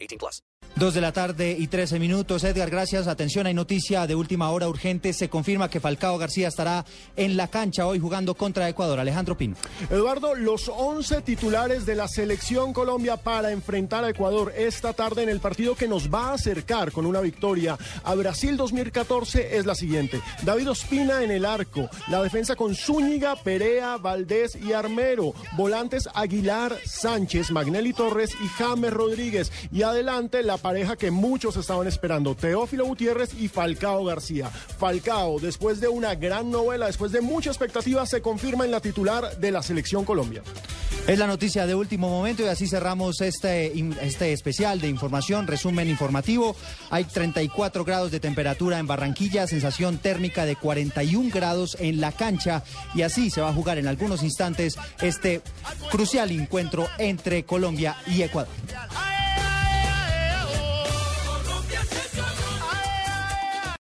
18 plus. Dos de la tarde y 13 minutos. Edgar, gracias. Atención, hay noticia de última hora urgente. Se confirma que Falcao García estará en la cancha hoy jugando contra Ecuador. Alejandro Pino. Eduardo, los 11 titulares de la selección Colombia para enfrentar a Ecuador esta tarde en el partido que nos va a acercar con una victoria a Brasil 2014 es la siguiente. David Ospina en el arco. La defensa con Zúñiga, Perea, Valdés y Armero. Volantes Aguilar, Sánchez, Magnelli Torres y James Rodríguez. Y adelante la pareja que muchos estaban esperando. Teófilo Gutiérrez y Falcao García. Falcao, después de una gran novela, después de mucha expectativa, se confirma en la titular de la selección Colombia. Es la noticia de último momento y así cerramos este, este especial de información, resumen informativo. Hay 34 grados de temperatura en Barranquilla, sensación térmica de 41 grados en la cancha y así se va a jugar en algunos instantes este crucial encuentro entre Colombia y Ecuador.